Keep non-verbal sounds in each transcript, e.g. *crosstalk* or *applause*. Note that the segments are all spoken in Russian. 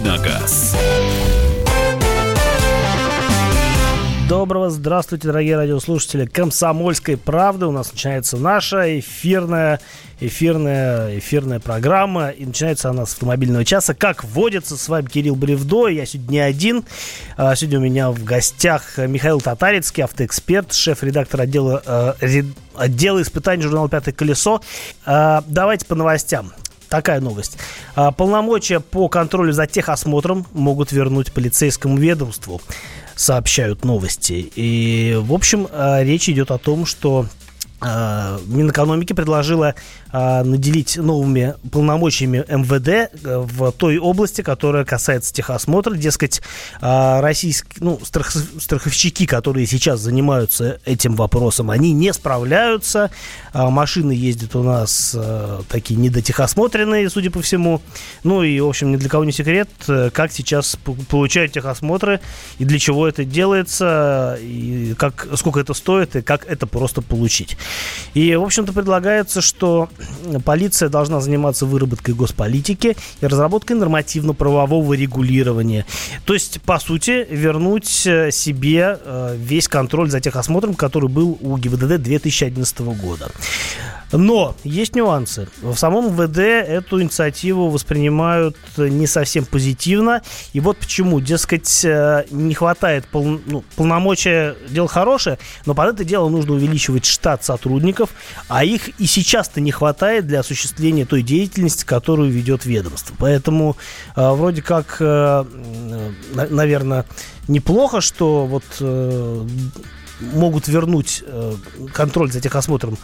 Давиногаз. Доброго здравствуйте, дорогие радиослушатели Комсомольской правды. У нас начинается наша эфирная, эфирная, эфирная программа. И начинается она с автомобильного часа. Как водится, с вами Кирилл Бревдо. Я сегодня не один. А, сегодня у меня в гостях Михаил Татарицкий, автоэксперт, шеф-редактор отдела, э, отдела испытаний журнала «Пятое колесо». А, давайте по новостям такая новость. А, полномочия по контролю за техосмотром могут вернуть полицейскому ведомству сообщают новости. И, в общем, э, речь идет о том, что э, Минэкономики предложила а, наделить новыми полномочиями МВД э, в той области, которая касается техосмотра. Дескать, а, российские, ну, страх, страховщики, которые сейчас занимаются этим вопросом, они не справляются. А, машины ездят у нас а, такие недотехосмотренные, судя по всему. Ну и, в общем, ни для кого не секрет, как сейчас получают техосмотры и для чего это делается, и как, сколько это стоит, и как это просто получить. И, в общем-то, предлагается, что полиция должна заниматься выработкой госполитики и разработкой нормативно-правового регулирования. То есть, по сути, вернуть э, себе э, весь контроль за техосмотром, который был у ГИБДД 2011 года. Но есть нюансы. В самом ВД эту инициативу воспринимают не совсем позитивно. И вот почему. Дескать, э, не хватает пол, ну, полномочия, дело хорошее, но под это дело нужно увеличивать штат сотрудников, а их и сейчас-то не хватает для осуществления той деятельности, которую ведет ведомство. Поэтому э, вроде как, э, наверное, неплохо, что вот могут вернуть контроль за техосмотром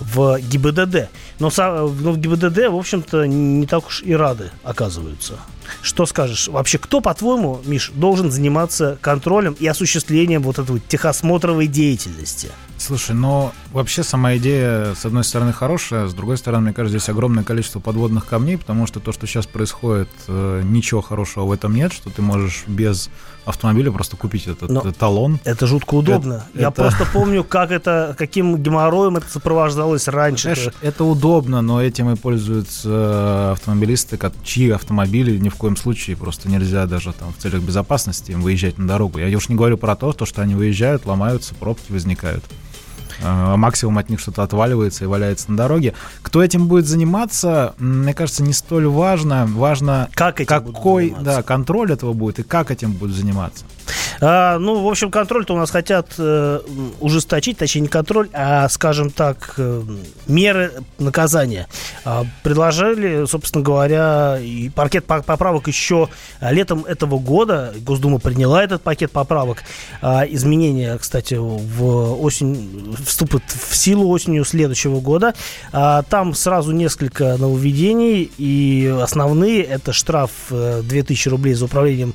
в ГИБДД. Но, но в ГИБДД, в общем-то, не так уж и рады оказываются. Что скажешь? Вообще, кто, по-твоему, Миш, должен заниматься контролем и осуществлением вот этой техосмотровой деятельности? Слушай, ну вообще сама идея, с одной стороны, хорошая, с другой стороны, мне кажется, здесь огромное количество подводных камней, потому что то, что сейчас происходит, э, ничего хорошего в этом нет, что ты можешь без автомобиля просто купить этот Но талон. Это жутко удобно. Это, Я это... просто помню, как это, каким геморроем это сопровождалось раньше. Знаешь, это удобно, но этим и пользуются автомобилисты, чьи автомобили ни в коем случае просто нельзя даже там в целях безопасности им выезжать на дорогу. Я уж не говорю про то, то что они выезжают, ломаются, пробки возникают. Э, максимум от них что-то отваливается и валяется на дороге. Кто этим будет заниматься, мне кажется, не столь важно. Важно, как какой да, контроль этого будет и как этим будут заниматься. А, ну, в общем, контроль-то у нас хотят э, ужесточить, точнее, не контроль, а, скажем так, э, меры наказания. А, предложили, собственно говоря, и пакет поправок еще летом этого года. Госдума приняла этот пакет поправок. А, изменения, кстати, в осень вступят в силу осенью следующего года. А, там сразу несколько нововведений, и основные это штраф 2000 э, рублей за управлением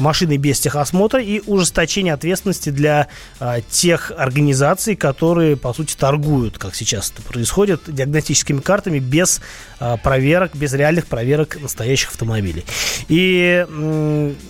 машиной без техосмотра и ужесточение ответственности для а, тех организаций, которые, по сути, торгуют, как сейчас это происходит, диагностическими картами без а, проверок, без реальных проверок настоящих автомобилей. И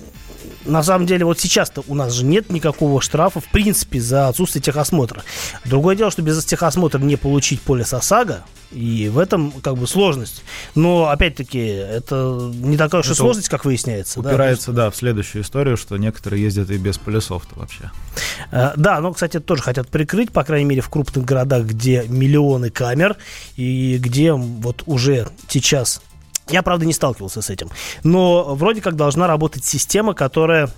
на самом деле, вот сейчас-то у нас же нет никакого штрафа, в принципе, за отсутствие техосмотра. Другое дело, что без техосмотра не получить полис ОСАГО, и в этом как бы сложность. Но, опять-таки, это не такая уж и сложность, как выясняется. Упирается, да, да, в следующую историю, что некоторые ездят и без полисов-то вообще. Э, да, но, кстати, тоже хотят прикрыть, по крайней мере, в крупных городах, где миллионы камер, и где вот уже сейчас я, правда, не сталкивался с этим. Но вроде как должна работать система, которая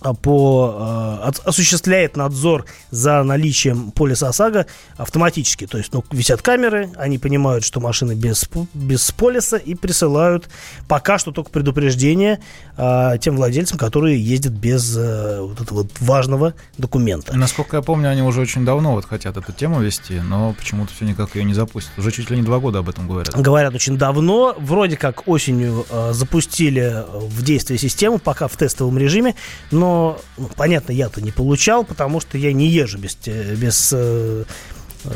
по, э, осуществляет надзор за наличием полиса ОСАГО автоматически. То есть ну, висят камеры, они понимают, что машина без, без полиса и присылают пока что только предупреждение э, тем владельцам, которые ездят без э, вот этого вот важного документа. Насколько я помню, они уже очень давно вот хотят эту тему вести, но почему-то все никак ее не запустят. Уже чуть ли не два года об этом говорят. Говорят очень давно. Вроде как осенью э, запустили в действие систему, пока в тестовом режиме, но ну, понятно, я-то не получал, потому что я не езжу без, без, э, э,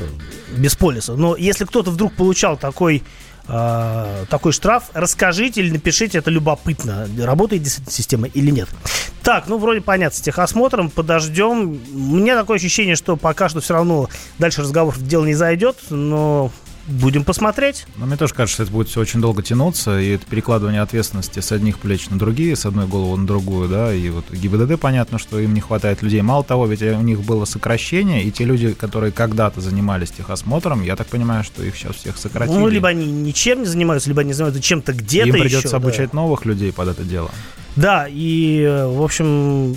без полиса. Но если кто-то вдруг получал такой э, такой штраф, расскажите или напишите, это любопытно, работает действительно система или нет. Так, ну вроде понятно, с техосмотром подождем. У меня такое ощущение, что пока что все равно дальше разговор в дело не зайдет, но будем посмотреть. Но мне тоже кажется, что это будет все очень долго тянуться, и это перекладывание ответственности с одних плеч на другие, с одной головы на другую, да, и вот ГИБДД понятно, что им не хватает людей. Мало того, ведь у них было сокращение, и те люди, которые когда-то занимались техосмотром, я так понимаю, что их сейчас всех сократили. Ну, либо они ничем не занимаются, либо они занимаются чем-то где-то Им придется еще, обучать да. новых людей под это дело. Да, и, в общем,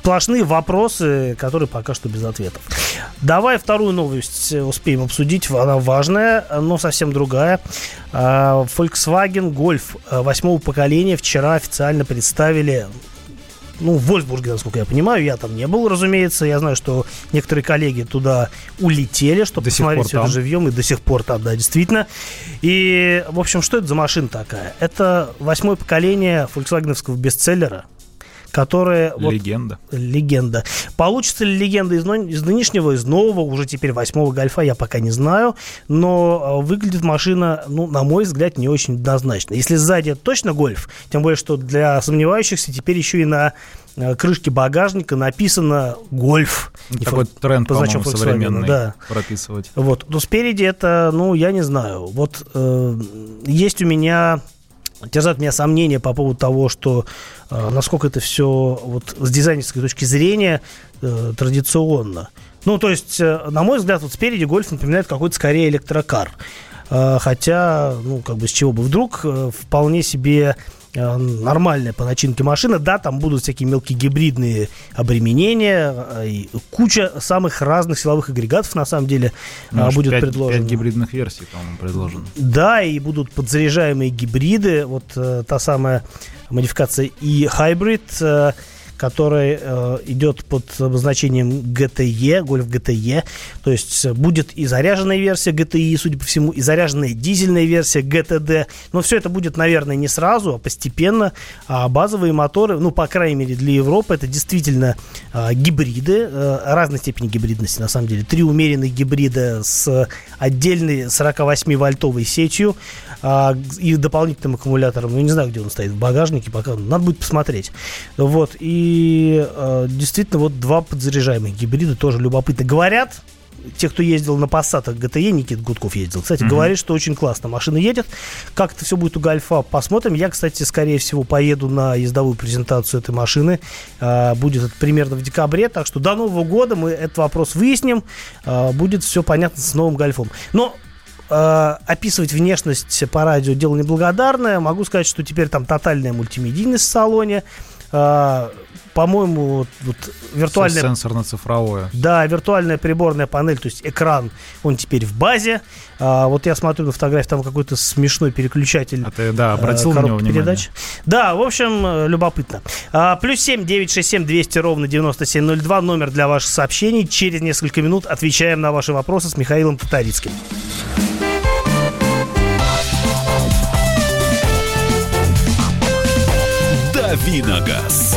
сплошные вопросы, которые пока что без ответов. Давай вторую новость успеем обсудить. Она важная, но совсем другая. А, Volkswagen Golf восьмого поколения вчера официально представили ну, в Вольсбурге, насколько я понимаю, я там не был, разумеется. Я знаю, что некоторые коллеги туда улетели, чтобы до посмотреть все это живьем, и до сих пор там, да, действительно. И, в общем, что это за машина такая? Это восьмое поколение фольксвагеновского бестселлера – которая... Легенда. Вот, легенда. Получится ли легенда из, из нынешнего, из нового, уже теперь восьмого гольфа, я пока не знаю. Но а, выглядит машина, ну, на мой взгляд, не очень однозначно. Если сзади это точно гольф, тем более, что для сомневающихся теперь еще и на а, крышке багажника написано «Гольф». Такой фо- тренд, по-моему, современный да. прописывать. Вот. Но спереди это, ну, я не знаю. Вот э, есть у меня терзают меня сомнения по поводу того, что э, насколько это все вот с дизайнерской точки зрения э, традиционно. Ну, то есть, э, на мой взгляд, вот спереди гольф напоминает какой-то скорее электрокар. Э, хотя, ну, как бы с чего бы вдруг, э, вполне себе нормальная по начинке машина. Да, там будут всякие мелкие гибридные обременения, э, и куча самых разных силовых агрегатов на самом деле ну, будет 5, предложено. 5 гибридных версий, по-моему, предложено. Да, и будут подзаряжаемые гибриды. Вот та самая модификация и Hybrid который э, идет под обозначением GTE, Golf GTE. То есть будет и заряженная версия GTI, судя по всему, и заряженная дизельная версия GTD. Но все это будет, наверное, не сразу, а постепенно. А базовые моторы, ну, по крайней мере, для Европы, это действительно э, гибриды, э, разной степени гибридности, на самом деле. Три умеренных гибрида с отдельной 48-вольтовой сетью э, и дополнительным аккумулятором. Ну, не знаю, где он стоит, в багажнике, пока надо будет посмотреть. Вот, и и э, действительно, вот два подзаряжаемых гибрида тоже любопытно. Говорят, те, кто ездил на Passat GTE, Никит Гудков ездил, кстати, mm-hmm. говорит, что очень классно машина едет. Как это все будет у Гольфа, посмотрим. Я, кстати, скорее всего, поеду на ездовую презентацию этой машины. А, будет это примерно в декабре, так что до Нового года мы этот вопрос выясним. А, будет все понятно с новым Гольфом. Но а, описывать внешность по радио дело неблагодарное. Могу сказать, что теперь там тотальная мультимедийность в салоне по-моему, вот виртуальная... Сенсорно-цифровое. Да, виртуальная приборная панель, то есть экран, он теперь в базе. А, вот я смотрю на фотографии, там какой-то смешной переключатель. А ты, да, обратил на него внимание. Передач. Да, в общем, э, любопытно. А, плюс семь девять шесть семь двести ровно девяносто семь ноль два номер для ваших сообщений. Через несколько минут отвечаем на ваши вопросы с Михаилом Татарицким. Давиногаз.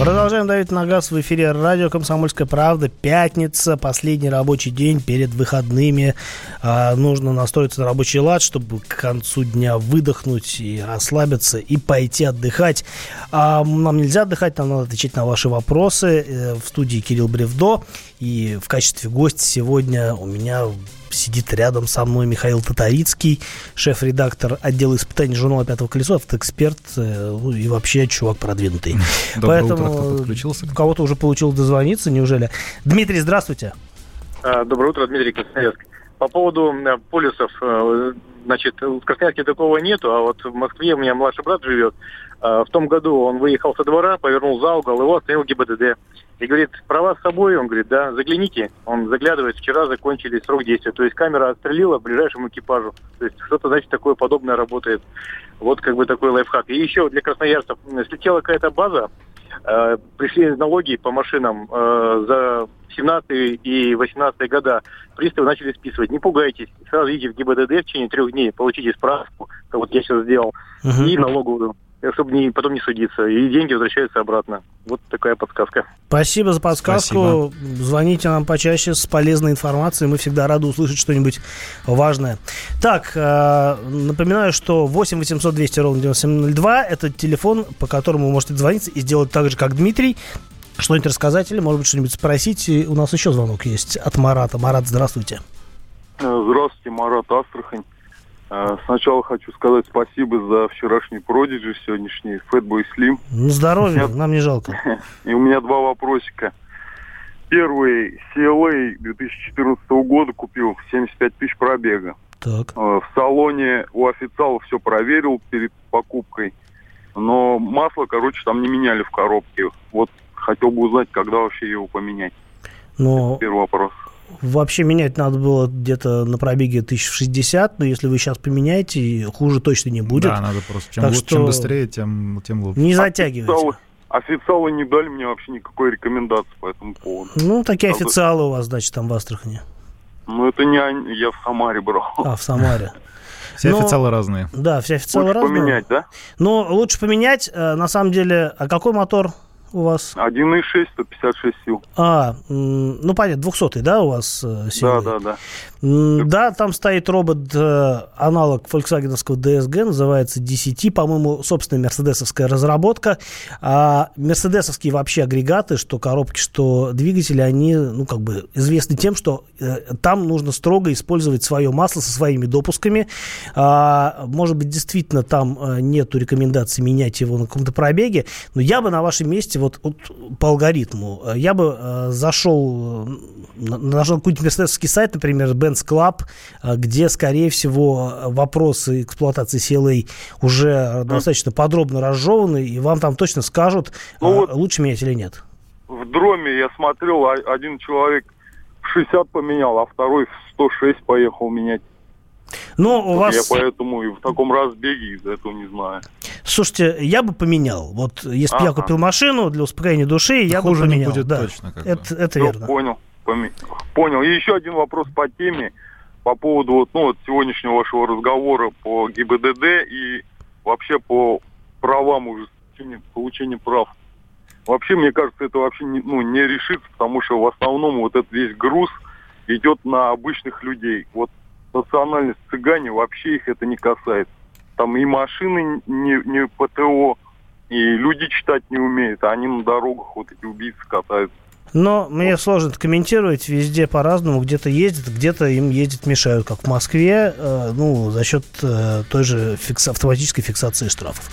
Продолжаем давить на газ в эфире радио «Комсомольская правда». Пятница, последний рабочий день перед выходными. А, нужно настроиться на рабочий лад, чтобы к концу дня выдохнуть и расслабиться, и пойти отдыхать. А, нам нельзя отдыхать, нам надо отвечать на ваши вопросы. Э, в студии Кирилл Бревдо. И в качестве гостя сегодня у меня сидит рядом со мной Михаил Татарицкий, шеф-редактор отдела испытаний журнала «Пятого колесо», автоэксперт э, ну, и вообще чувак продвинутый. Доброе Поэтому утро, кто подключился. У кого-то уже получил дозвониться, неужели? Дмитрий, здравствуйте. А, доброе утро, Дмитрий Красноярск. По поводу э, полюсов, э, значит, в Красноярске такого нету, а вот в Москве у меня младший брат живет. В том году он выехал со двора, повернул за угол, его остановил ГИБДД. И говорит, права с собой? Он говорит, да, загляните. Он заглядывает, вчера закончили срок действия. То есть камера отстрелила ближайшему экипажу. То есть что-то, значит, такое подобное работает. Вот как бы такой лайфхак. И еще для красноярцев слетела какая-то база, Э, пришли налоги по машинам э, за 17 и 18 года. Приставы начали списывать. Не пугайтесь. Сразу идите в ГИБДД в течение трех дней, получите справку, вот я сейчас сделал, Мгм. и налоговую, чтобы не, потом не судиться. И деньги возвращаются обратно. Вот такая подсказка. Спасибо за подсказку. Звоните нам почаще с полезной информацией. Мы всегда рады услышать что-нибудь важное. Так, э, напоминаю, что 8 800 200 ровно 9702 это телефон, по которому вы можете звонить и сделать так же, как Дмитрий. Что-нибудь рассказать или, может быть, что-нибудь спросить. И у нас еще звонок есть от Марата. Марат, здравствуйте. Здравствуйте, Марат Астрахань. Э, Сначала хочу сказать спасибо за вчерашний продиджи, сегодняшний Fatboy Slim. Здоровья, Нет. нам не жалко. *laughs* И у меня два вопросика. Первый, CLA 2014 года купил 75 тысяч пробега. Так. Э, В салоне у официала все проверил перед покупкой, но масло, короче, там не меняли в коробке. Вот хотел бы узнать, когда вообще его поменять. Но Первый вопрос. Вообще менять надо было где-то на пробеге 1060, но если вы сейчас поменяете, хуже точно не будет. Да, надо просто. Чем, Так лу- что- чем быстрее, тем, тем лучше. Не затягивайте. Официалы, официалы не дали мне вообще никакой рекомендации по этому поводу. Ну, такие Правда. официалы у вас, значит, там в Астрахани. Ну, это не они, я в Самаре брал. А, в Самаре. *laughs* Все Но- официалы разные. Да, все официалы Лучше разные. поменять, да? Ну, лучше поменять. э, На самом деле, а какой мотор у вас? 1,6, 156 сил. А, ну, понятно, 200 да, у вас э, Да, силовой? да, да. Да, там стоит робот, э, аналог фольксвагеновского DSG, называется DCT, по-моему, собственная мерседесовская разработка. А мерседесовские вообще агрегаты, что коробки, что двигатели, они, ну, как бы известны тем, что э, там нужно строго использовать свое масло со своими допусками. А, может быть, действительно, там э, нету рекомендации менять его на каком-то пробеге, но я бы на вашем месте, вот, вот по алгоритму, я бы э, зашел, на- нашел какой-нибудь мерседесовский сайт, например, Benz Club, э, где, скорее всего, вопросы эксплуатации CLA уже достаточно подробно разжеваны, и вам там точно скажут, Ну э, вот- лучше менять или нет. В дроме я смотрел, а- один человек в 60 поменял, а второй в 106 поехал менять. Но у вас... Я поэтому и в таком разбеге из-за этого не знаю. Слушайте, я бы поменял. Вот если бы я купил машину для успокоения души, я Хуже бы не поменял. будет да. точно, как бы. это, это Всё, верно. Понял. Понял. И еще один вопрос по теме, по поводу вот, ну, вот сегодняшнего вашего разговора по ГИБДД и вообще по правам уже, получения прав. Вообще, мне кажется, это вообще не, ну, не решится, потому что в основном вот этот весь груз идет на обычных людей. Вот национальность цыгане, вообще их это не касается. Там и машины не, не ПТО, и люди читать не умеют, а они на дорогах вот эти убийцы катаются. Но мне сложно это комментировать. Везде по-разному. Где-то ездят, где-то им ездить мешают, как в Москве, э, ну, за счет э, той же фикс- автоматической фиксации штрафов.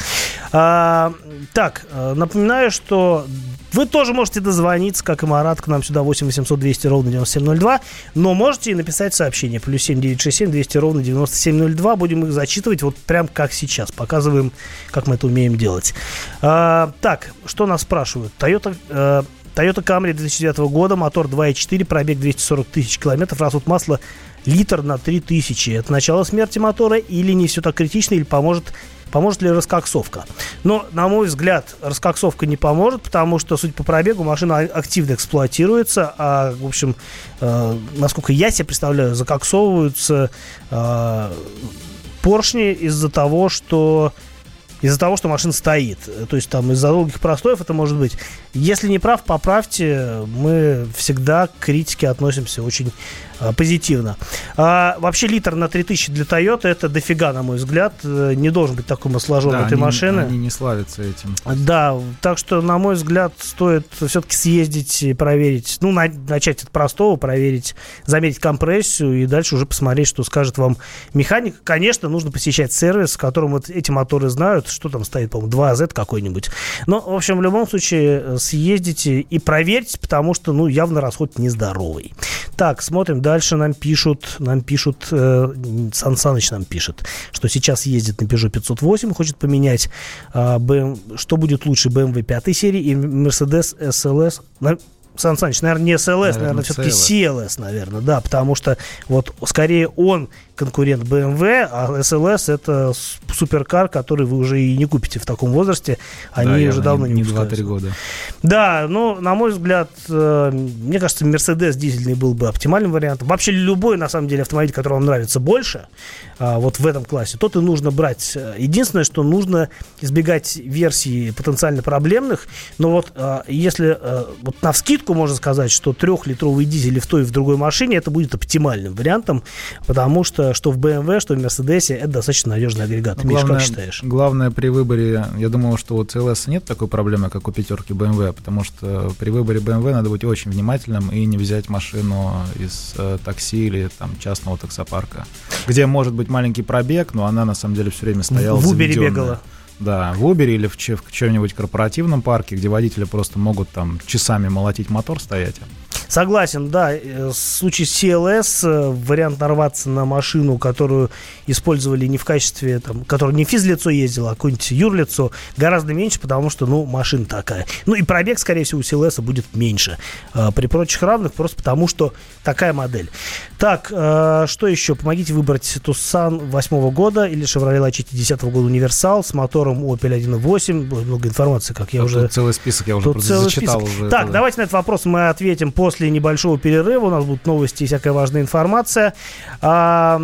А, так, э, напоминаю, что вы тоже можете дозвониться, как и Марат, к нам сюда 8 800 200 ровно 9702, но можете и написать сообщение. Плюс 7 967 200 ровно 9702. Будем их зачитывать вот прям как сейчас. Показываем, как мы это умеем делать. А, так, что нас спрашивают? Toyota... Toyota Camry 2009 года, мотор 2.4, пробег 240 тысяч километров, расход масла литр на 3000. Это начало смерти мотора или не все так критично, или поможет Поможет ли раскоксовка? Но, на мой взгляд, раскоксовка не поможет, потому что, судя по пробегу, машина а- активно эксплуатируется, а, в общем, э, насколько я себе представляю, закоксовываются э, поршни из-за того, что из-за того, что машина стоит. То есть там из-за долгих простоев это может быть. Если не прав, поправьте. Мы всегда к критике относимся очень позитивно. А, вообще литр на 3000 для Toyota это дофига, на мой взгляд. Э, Не должен быть такой масложор Да, этой они, машины. они не славятся этим. Да, так что, на мой взгляд, стоит все-таки съездить и проверить, ну, на- начать от простого, проверить, замерить компрессию и дальше уже посмотреть, что скажет вам механик. Конечно, нужно посещать сервис, в котором вот эти моторы знают, что там стоит, по-моему, 2Z какой-нибудь. Но, в общем, в любом случае э, съездите и проверьте, потому что, ну, явно расход нездоровый. Так, смотрим, дальше нам пишут, нам пишут, э, Сан Саныч нам пишет, что сейчас ездит на Peugeot 508, хочет поменять, а, BM что будет лучше, BMW 5 серии и Mercedes SLS. Сан Саныч, наверное, не SLS, наверное, Наверное, все-таки. CLS, наверное, да, потому что вот скорее он конкурент BMW, а SLS это суперкар, который вы уже и не купите в таком возрасте. Они Да, уже давно не, не выпускаются. 2-3 года. Да, ну, на мой взгляд, э, мне кажется, Мерседес дизельный был бы оптимальным вариантом. Вообще любой, на самом деле, автомобиль, который вам нравится больше, а, вот в этом классе, тот и нужно брать. Единственное, что нужно избегать версий потенциально проблемных, но вот а, если э, вот на вскидку можно сказать, что трехлитровый дизель и в той, и в другой машине, это будет оптимальным вариантом, потому что что в BMW, что в Мерседесе, это достаточно надежный агрегат. Ну, Миш, как считаешь? главное при выборе, я думаю, что у CLS нет такой проблемы, как у пятерки BMW, потому что при выборе BMW надо быть очень внимательным и не взять машину из э, такси или там частного таксопарка, где может быть маленький пробег, но она на самом деле все время стояла в Uber бегала. Да, в Uber или в, в чем-нибудь корпоративном парке, где водители просто могут там часами молотить мотор стоять. Согласен, да. э, В случае с CLS э, вариант нарваться на машину, которую использовали не в качестве, там, которая не физлицо ездила, а какое-нибудь юрлицо, гораздо меньше, потому что, ну, машина такая. Ну, и пробег, скорее всего, у CLS будет меньше. э, При прочих равных, просто потому что такая модель. Так, что еще? Помогите выбрать Tucson 8 года или Chevrolet Lachetti 10 года универсал с мотором Opel 1.8. Ой, Много информации, как я Тут уже целый список, я уже целый зачитал список. уже. Так, это. давайте на этот вопрос мы ответим после небольшого перерыва. У нас будут новости и всякая важная информация. А,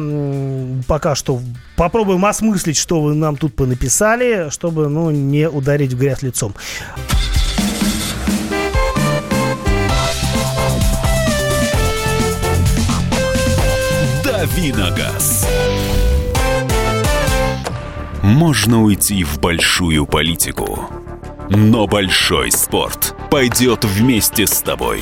пока что попробуем осмыслить, что вы нам тут понаписали, чтобы ну, не ударить в грязь лицом. Давиногаз. Можно уйти в большую политику, но большой спорт пойдет вместе с тобой.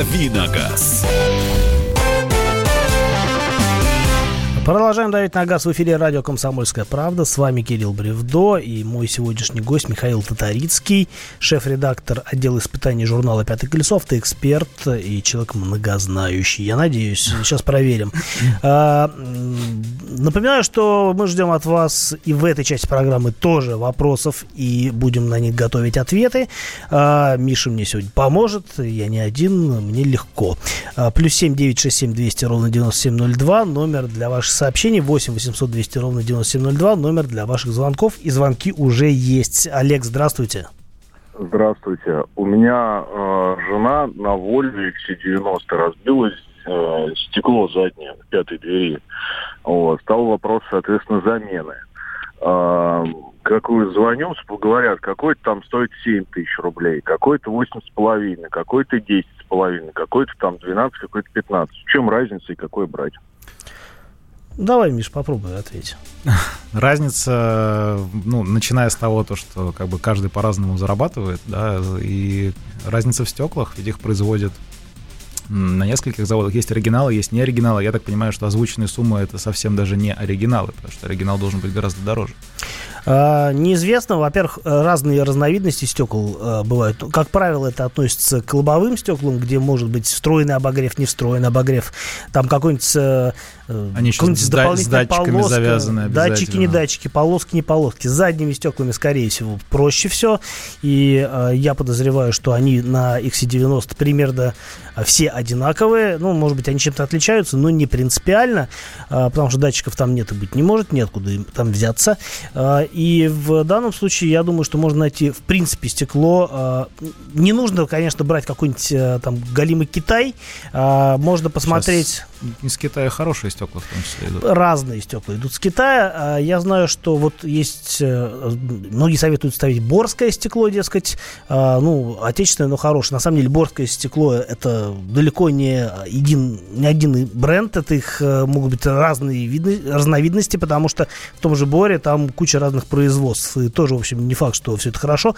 Давиногаз. Продолжаем давить на газ в эфире радио «Комсомольская правда». С вами Кирилл Бревдо и мой сегодняшний гость Михаил Татарицкий, шеф-редактор отдела испытаний журнала «Пятый колесо», автоэксперт и человек многознающий. Я надеюсь, сейчас проверим. *laughs* А, Напоминаю, что мы ждем от вас и в этой части программы тоже вопросов и будем на них готовить ответы. А, Миша мне сегодня поможет, я не один, мне легко. А, Плюс семь девять шесть семь двести ровно девяносто семь ноль два, номер для ваших сообщений 8 800 200 ровно 9702, номер для ваших звонков. И звонки уже есть. Олег, здравствуйте. Здравствуйте. У меня э, жена на Вольве XC90 разбилась э, стекло заднее в пятой двери. Вот. Стал вопрос, соответственно, замены. Э, какую звоню, говорят, какой-то там стоит 7 тысяч рублей, какой-то 8 с половиной, какой-то 10 с половиной, какой-то там 12, какой-то 15. В чем разница и какой брать? Давай, Миш, попробуй ответить. *laughs* Разница, ну, начиная с того, то, что как бы каждый по-разному зарабатывает, да, и разница в стеклах, ведь их производят на нескольких заводах. Есть оригиналы, есть не оригиналы. Я так понимаю, что озвученные суммы это совсем даже не оригиналы, потому что оригинал должен быть гораздо дороже. А, Неизвестно, во-первых, разные разновидности стекол э, бывают. Как правило, это относится к лобовым стеклам, где может быть встроенный обогрев, не встроенный обогрев. Там какой-нибудь э, э, Они еще с да- дополнительная с датчиками полоска. завязаны Датчики, не датчики, полоски, не полоски. С задними стеклами, скорее всего, проще все. И э, я подозреваю, что они на XC90 примерно все одинаковые. Ну, может быть, они чем-то отличаются, но не принципиально, э, потому что датчиков там нет и быть не может, неоткуда им там взяться. Э, И в данном случае я думаю, что можно найти, в принципе, стекло. э, Не нужно, конечно, брать какой-нибудь э, там галимый Китай. Э, Можно посмотреть Сейчас из Китая хорошие стекла в том числе идут. разные стекла идут с Китая. А Я знаю, что вот есть... э, Многие советуют ставить борское стекло, дескать. а, Ну, отечественное, но хорошее. На самом деле, борское стекло это далеко не един, не один бренд. Это их э, могут быть разные виды, разновидности, потому что в том же Боре там куча разных производств. И тоже, в общем, не факт, что все это хорошо.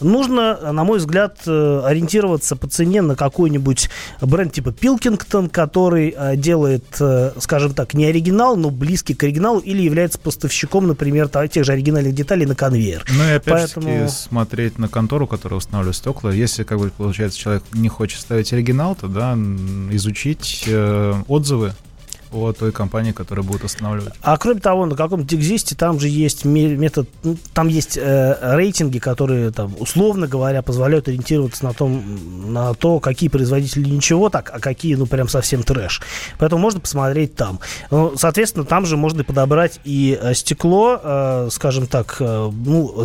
Нужно, на мой взгляд, э, ориентироваться по цене на какой-нибудь бренд типа Pilkington, который э, делает, э, скажем, скажем так, не оригинал, но близкий к оригиналу, или является поставщиком, например, тех же оригинальных деталей на конвейер. Ну и опять Поэтому... смотреть на контору, которая устанавливает стекла. Если, как бы, получается, человек не хочет ставить оригинал, то, да, изучить э, отзывы о той компании, которая будет устанавливать. А кроме того, на каком-то экзисте там же есть метод, ну, там есть э, рейтинги, которые там, условно говоря, позволяют ориентироваться на, том, на то, какие производители ничего так, а какие, ну, прям совсем трэш. Поэтому можно посмотреть там. Ну, соответственно, там же можно подобрать и э, стекло, э, скажем так, э, ну,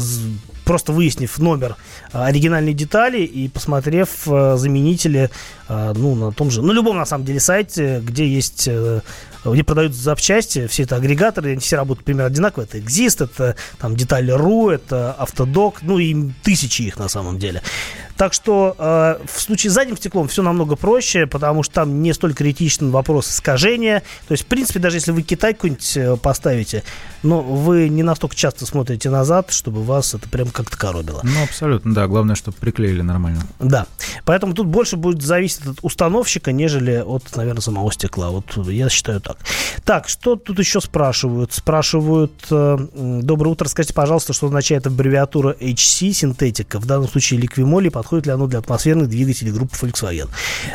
просто выяснив номер а, оригинальной детали и посмотрев а, заменители, а, ну, на том же, ну, любом, на самом деле, сайте, где есть э, где продают запчасти, все это агрегаторы, они все работают примерно одинаково. Это Exist, это там Детали.ру, это Автодок, ну и тысячи их на самом деле. Так что э, в случае с задним стеклом все намного проще, потому что там не столь критичен вопрос искажения. То есть, в принципе, даже если вы Китай какой-нибудь э, поставите, но вы не настолько часто смотрите назад, чтобы вас это прям как-то коробило. Ну, абсолютно, да. Главное, чтобы приклеили нормально. Да. Поэтому тут больше будет зависеть от установщика, нежели от, наверное, самого стекла. Вот я считаю так. Так, что тут еще спрашивают? Спрашивают, э, доброе утро, скажите, пожалуйста, что означает аббревиатура HC, синтетика, в данном случае ликвимоли, подходит ли оно для атмосферных двигателей группы Volkswagen.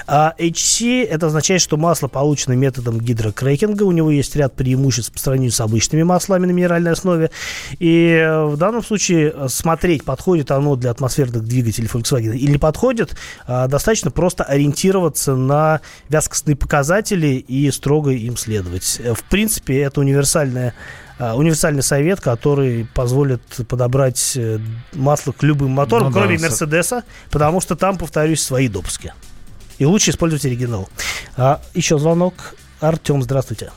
А HC, это означает, что масло получено методом гидрокрекинга, у него есть ряд преимуществ по сравнению с обычными маслами на минеральной основе, и э, в данном случае смотреть, подходит оно для атмосферных двигателей Volkswagen или не подходит, а, достаточно просто ориентироваться на вязкостные показатели и строго им следовать. Э, в принципе, это универсальная а, универсальный совет, который позволит подобрать э, масло к любым моторам, ну, кроме да, Мерседеса, потому что там, повторюсь, свои допуски. И лучше использовать оригинал. А, еще звонок. Артем, здравствуйте.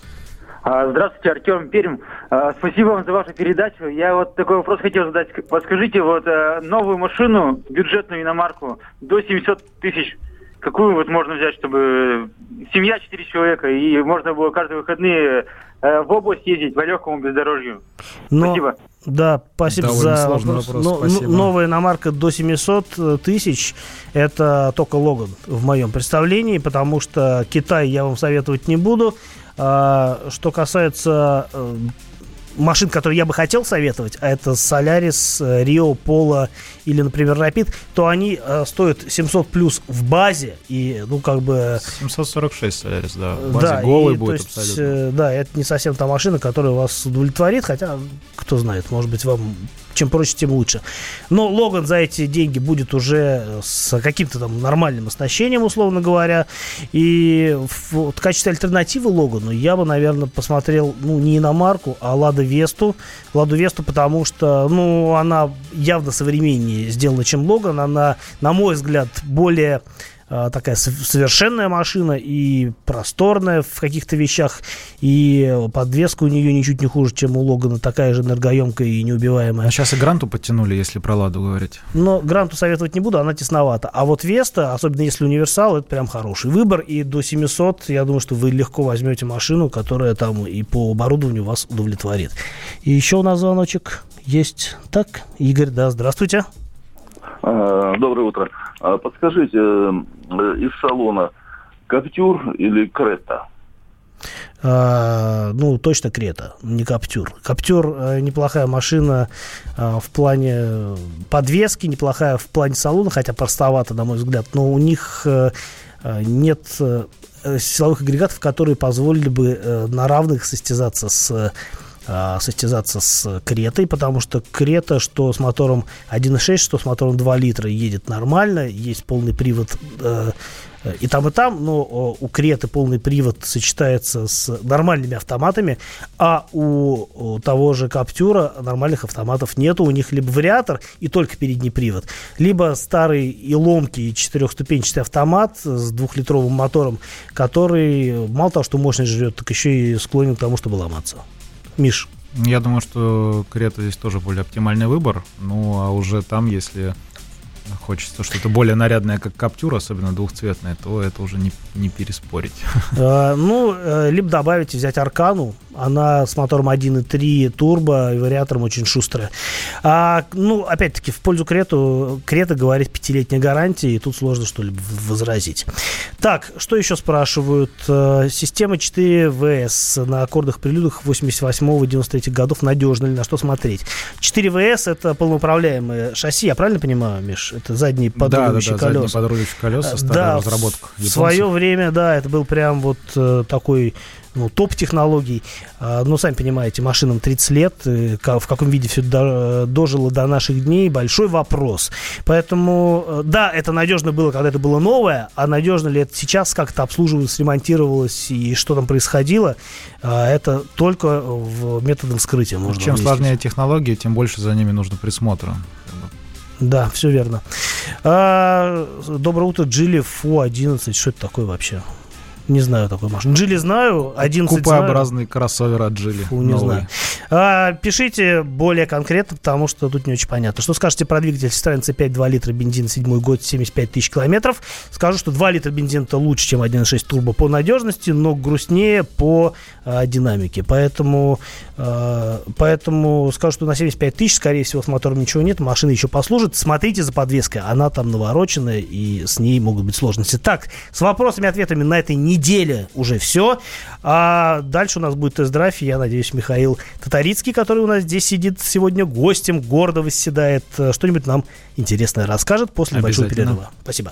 А, здравствуйте, Артем Перм. А, спасибо вам за вашу передачу. Я вот такой вопрос хотел задать. Подскажите, вот э, новую машину, бюджетную иномарку, до 700 тысяч, какую вот можно взять, чтобы семья 4 человека, и можно было каждые выходные Э, в область ездить по легкому бездорожью. Но, спасибо. Да, спасибо Довольно за вопрос. вопрос Но, спасибо. Новая иномарка до 700 э, тысяч – это только Логан в моем представлении, потому что Китай я вам советовать не буду. А, что касается э, машин, которые я бы хотел советовать, а это Solaris, Rio, Polo или, например, Rapid, то они э, стоят 700 плюс в базе и, ну, как бы... 746 Solaris, да. В базе да, голый и, будет есть, абсолютно. Э, да, это не совсем та машина, которая вас удовлетворит, хотя, кто знает, может быть, вам чем проще, тем лучше. Но Логан за эти деньги будет уже с каким-то там нормальным оснащением, условно говоря. И в, в качестве альтернативы Логану я бы, наверное, посмотрел, ну, не иномарку, а Лада Весту. Ладу Весту, потому что, ну, она явно современнее сделана, чем Логан. Она, на мой взгляд, более такая совершенная машина и просторная в каких-то вещах, и подвеска у нее ничуть не хуже, чем у Логана, такая же энергоемкая и неубиваемая. А сейчас и Гранту подтянули, если про Ладу говорить. Но Гранту советовать не буду, она тесновата. А вот Веста, особенно если универсал, это прям хороший выбор, и до 700, я думаю, что вы легко возьмете машину, которая там и по оборудованию вас удовлетворит. И еще у нас звоночек есть. Так, Игорь, да, здравствуйте. А, доброе утро. А подскажите, э, из салона Каптюр или Крета? А, ну, точно Крета, не Каптюр. Каптюр э, неплохая машина а, в плане подвески, неплохая в плане салона, хотя простовато, на мой взгляд, но у них э, нет силовых агрегатов, которые позволили бы на равных состязаться с а, состязаться с Кретой, потому что Крета, что с мотором 1.6, что с мотором 2 литра, едет нормально, есть полный привод э, и там, и там, но у Креты полный привод сочетается с нормальными автоматами, а у, у того же Каптюра нормальных автоматов нету, у них либо вариатор и только передний привод, либо старый и ломкий четырехступенчатый автомат с двухлитровым мотором, который мало того, что мощность жрет, так еще и склонен к тому, чтобы ломаться. Миш? Я думаю, что Крета здесь тоже более оптимальный выбор. Ну, а уже там, если хочется что-то более нарядное, как Каптюр, особенно двухцветное, то это уже не, не переспорить. А, *laughs* ну, э, либо добавить, взять Аркану, Она с мотором 1.3 турбо и вариатором очень шустрая. А, ну, опять-таки, в пользу Крету, Крета говорит пятилетняя гарантия, и тут сложно что-либо возразить. Так, что еще спрашивают? Э, система 4ВС на аккордах-прелюдах 88-93 годов надежна ли? На что смотреть? 4ВС это полноуправляемое шасси, я правильно понимаю, Миш? Это задние подруливающие да, да, да, колеса. Задние подруливающие колеса, старая да, разработка. В свое время, да, это был прям вот э, такой ну, топ технологий. А, ну, сами понимаете, машинам 30 лет, э, в каком виде все это дожило до наших дней, большой вопрос. Поэтому, э, да, это надежно было, когда это было новое, а надежно ли это сейчас, как это обслуживалось, ремонтировалось и что там происходило, а, это только в методом вскрытия можно Чем сложнее технологии, тем больше за ними нужно присмотра. Да, все верно. А, доброе утро, Джили Фу 11. Что это такое вообще? Не знаю такой машины. Джили знаю, 11 Купообразный знаю. кроссовер от Джили. Фу, не новый. знаю. А, пишите более конкретно, потому что тут не очень понятно. Что скажете про двигатель Citroёn C5 2 литра бензин 7 год 75 тысяч километров? Скажу, что 2 литра бензин это лучше, чем 1.6 турбо по надежности, но грустнее по а, динамике. Поэтому, а, поэтому скажу, что на 75 тысяч, скорее всего, с мотором ничего нет, машина еще послужит. Смотрите за подвеской, она там навороченная, и с ней могут быть сложности. Так, с вопросами ответами на этой неделе неделе уже все. А дальше у нас будет тест-драйв. Я надеюсь, Михаил Татарицкий, который у нас здесь сидит сегодня гостем, гордо восседает, э, что-нибудь нам интересное расскажет после большого перерыва. Спасибо.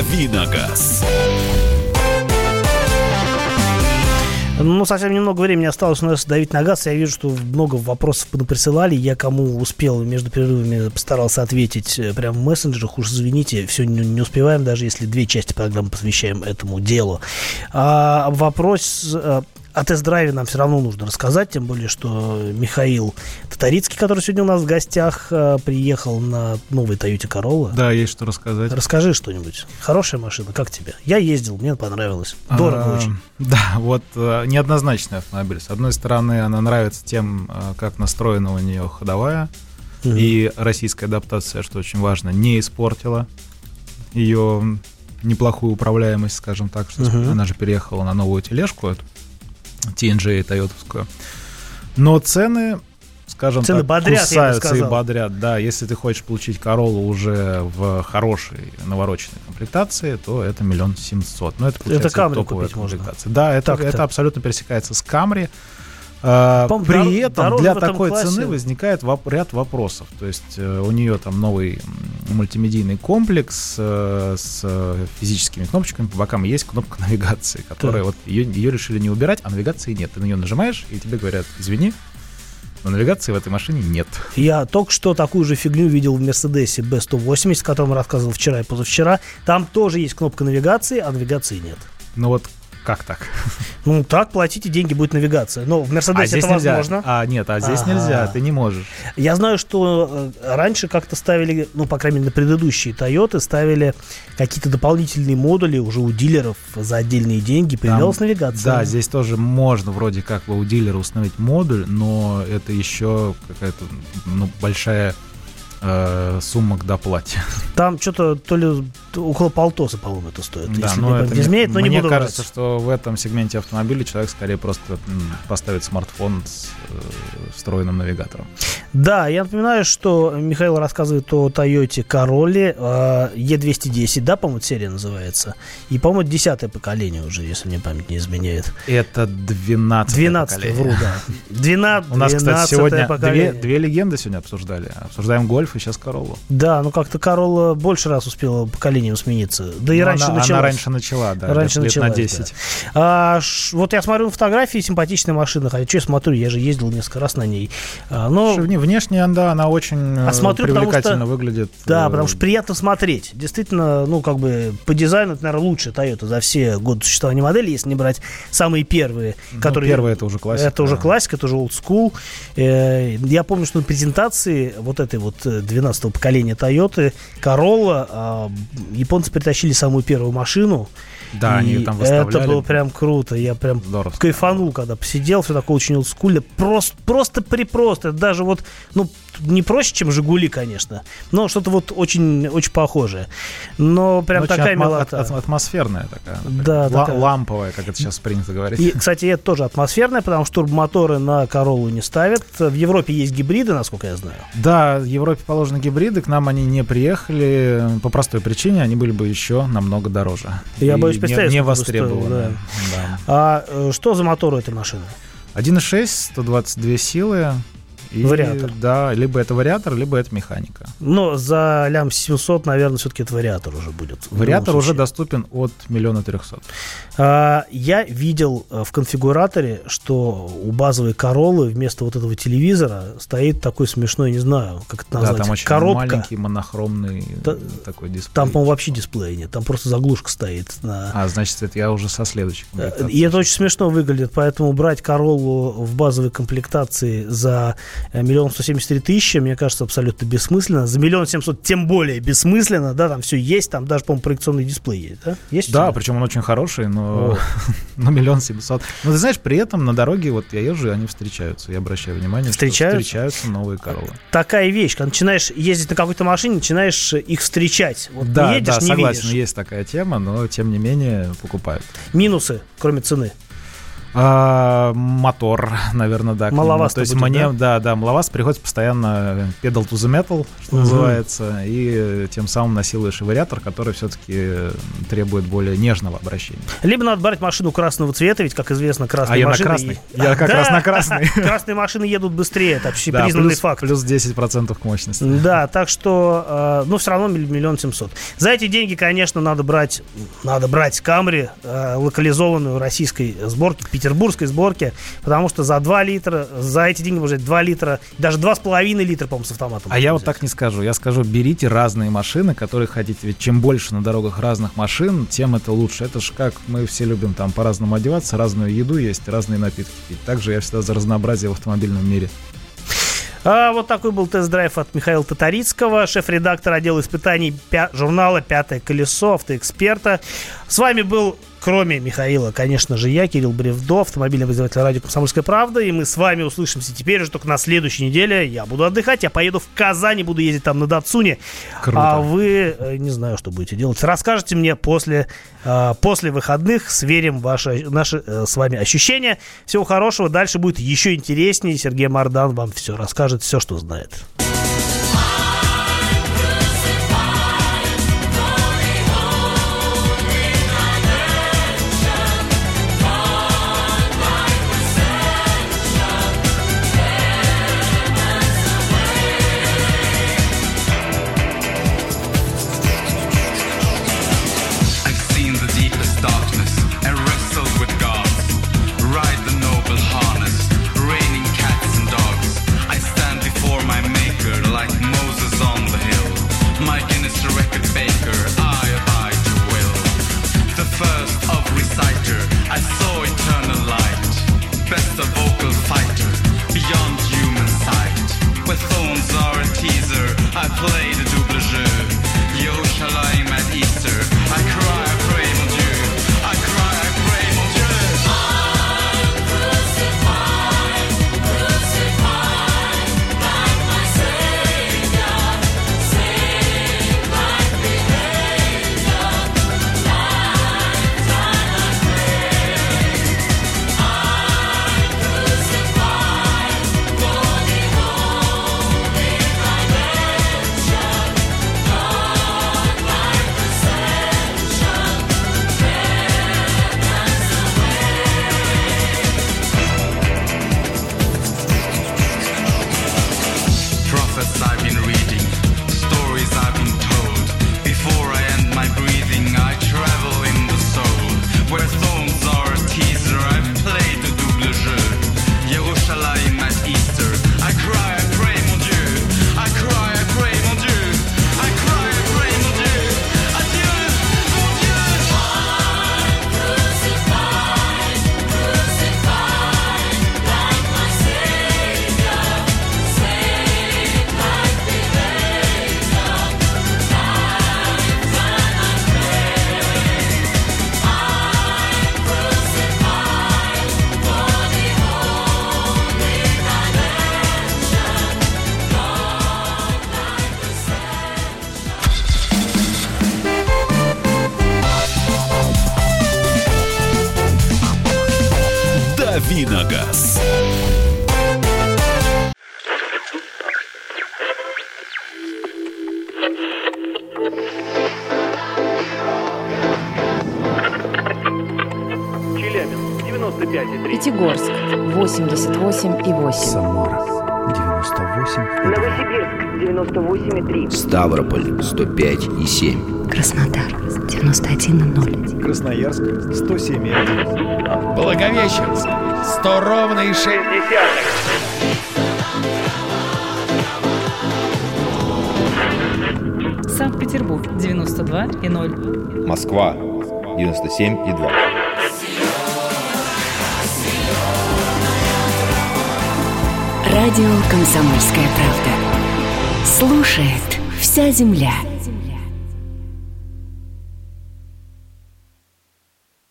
Виногаз. Ну, совсем немного времени осталось у нас давить на газ. Я вижу, что много вопросов присылали. Я кому успел между перерывами постарался ответить э, прямо в мессенджерах. Уж извините, все не, не успеваем, даже если две части программы посвящаем этому делу. А, вопрос, э, о тест-драйве нам все равно нужно рассказать, тем более, что Михаил Татарицкий, который сегодня у нас в гостях, э, приехал на новой Toyota Corolla. Да, есть что рассказать. Расскажи что-нибудь. Хорошая машина, как тебе? Я ездил, мне понравилось. Дорого А, очень. *laughs* Да, вот э, неоднозначный автомобиль. С одной стороны, она нравится тем, э, как настроена у нее ходовая. И российская адаптация, что очень важно, не испортила ее неплохую управляемость, скажем так. Что Мгм. Она же переехала на новую тележку, эту TNG тойотовскую. Но цены, скажем Цены так, бодрят, я бы кусаются и бодрят. Да, если ты хочешь получить Королу уже в хорошей навороченной комплектации, то это миллион семьсот. Но это получается Камри топовая купить можно. комплектация. Да, это, это абсолютно пересекается с Камри. А, По-моему, При этом для такой классе. цены возникает воп- ряд вопросов. То есть э, у нее там новый мультимедийный комплекс э, с физическими кнопочками по бокам. Есть кнопка *laughs* навигации, которая Так. вот ее, ее решили не убирать, а навигации нет. Ты на нее нажимаешь, и тебе говорят, извини, но навигации в этой машине нет. Я только что такую же фигню видел в Мерседесе B180, о котором рассказывал вчера и позавчера. Там тоже есть кнопка навигации, а навигации нет. Ну вот как так? Ну, так платите, деньги будет навигация. Но в А Мерседесе здесь это нельзя. возможно. А, нет, а здесь Ага. нельзя, ты не можешь. Я знаю, что э, раньше как-то ставили, ну, по крайней мере, на предыдущие Тойоты ставили какие-то дополнительные модули уже у дилеров за отдельные деньги. Появлялась Там- навигация. Да, здесь тоже можно вроде как бы у дилера установить модуль, но это еще какая-то ну, большая э, сумма к доплате. Там что-то то ли около полтоса, по-моему, это стоит. Да, если но мне это не изменяет, но не мне буду кажется, врать. что в этом сегменте автомобиля человек скорее просто поставит смартфон с э, встроенным навигатором. Да, я напоминаю, что Михаил рассказывает о Toyota Corolla э, E210, да, по-моему, серия называется. И, по-моему, десятое поколение уже, если мне память не изменяет. Это 12 12 вру, да. *laughs* 12 У нас, кстати, сегодня две, две легенды сегодня обсуждали. Обсуждаем гольф и сейчас Короллу. Да, ну как-то Corolla больше раз успела поколением смениться. Да и Ну, раньше она, началась. она раньше начала, да, Раньше лет, лет на началась, 10. А, ш- вот я смотрю фотографии, симпатичная машина. Хотя, что я смотрю, я же ездил несколько раз на ней. А, но, Внешне, да, она очень э, А смотрю, привлекательно что- выглядит. да, э, потому что приятно смотреть. Действительно, ну, как бы по дизайну это, наверное, лучшая Toyota за все годы существования модели, если не брать самые первые, ну, которые... первая это уже классика. Это уже классика, это уже old school. Э, Я помню, что на презентации вот этой вот 12-го поколения Toyota Corolla а, японцы притащили самую первую машину. Да, и они там это выставляли. было прям круто. Я прям Здорово. кайфанул, когда посидел, все такое очень олдскульно. Просто, просто припросто. Это даже вот, ну, не проще, чем Жигули, конечно, но что-то вот очень, очень похожее. Но прям Очень такая атмо- милота. от- атмосферная такая. Да, такая. Ламповая, как это сейчас принято говорить. И, кстати, это тоже атмосферное, потому что турбомоторы на Короллу не ставят. В Европе есть гибриды, насколько я знаю. Да, в Европе положены гибриды, к нам они не приехали по простой причине, они были бы еще намного дороже. Я И боюсь не- представить, не стоило, востребованы. Да. А э, что за мотор у этой машины? 1.6, 122 силы. И, Вариатор. Да, либо это вариатор, либо это механика. Ну, за лям 700, наверное, все-таки это вариатор уже будет. Вариатор уже доступен от миллиона трехсот. А, я видел э, в конфигураторе, что у базовой Короллы вместо вот этого телевизора стоит такой смешной, не знаю, как это Да, назвать, там очень коробка. маленький монохромный Да, такой дисплей. Там, по-моему, вообще дисплея нет, там просто заглушка стоит. На... А, значит, это я уже со следующей Э. И это очень смешно выглядит, поэтому брать Короллу в базовой комплектации за миллион сто семьдесят три тысячи, мне кажется, абсолютно бессмысленно. За миллион семьсот тем более бессмысленно, да, там все есть, там даже, по-моему, проекционный дисплей есть, да? Есть Да, причем он очень хороший, но *laughs* на миллион семьсот. Но ты знаешь, при этом на дороге, вот я езжу, и они встречаются. Я обращаю внимание, Встречаются? встречаются новые коровы. Такая вещь, когда начинаешь ездить на какой-то машине, начинаешь э, их встречать. Вот Да, едешь, да, согласен, видишь. есть такая тема, но тем не менее покупают. Минусы, кроме цены. А, мотор, наверное, да. Маловато То есть будет, мне, да, да, маловато приходится постоянно pedal to the metal, что называется, и э, тем самым насилуешь и вариатор, который все-таки требует более нежного обращения. Либо надо брать машину красного цвета, ведь, как известно, красные А я на красный. Я как раз на красный. *laughs* Красные машины едут быстрее, это вообще Да, признанный плюс, факт. плюс 10% к мощности. Да, так что, э, ну, все равно миллион семьсот. За эти деньги, конечно, надо брать, надо брать Камри, э, локализованную российской сборки, петербургской сборки, потому что за 2 литра, за эти деньги взять 2 литра, даже 2,5 литра, по-моему, с автоматом. А я вот так не скажу. Я скажу, берите разные машины, которые хотите. Ведь чем больше на дорогах разных машин, тем это лучше. Это же как мы все любим там по-разному одеваться, разную еду есть, разные напитки пить. Также я всегда за разнообразие в автомобильном мире. А вот такой был тест-драйв от Михаила Татарицкого, шеф-редактор отдела испытаний пя- журнала «Пятое колесо», автоэксперта. С вами был кроме Михаила, конечно же, я, Кирилл Бревдо, автомобильный обозреватель радио «Комсомольская правда», и мы с вами услышимся теперь уже только на следующей неделе. Я буду отдыхать, я поеду в Казань, буду ездить там на Датсуне. Круто. А вы, э, не знаю, что будете делать. Расскажите мне после, э, после выходных, сверим ваши, наши э, с вами ощущения. Всего хорошего, дальше будет еще интереснее. Сергей Мардан вам все расскажет, все, что знает. 98,3. Ставрополь 105 и 7 Краснодар 91,0. Красноярск 107,1. Благовещенск. 100 ровно и 6. Санкт-Петербург 92 и 0. Москва 97 и 2. Радио «Комсомольская правда». Слушает вся земля.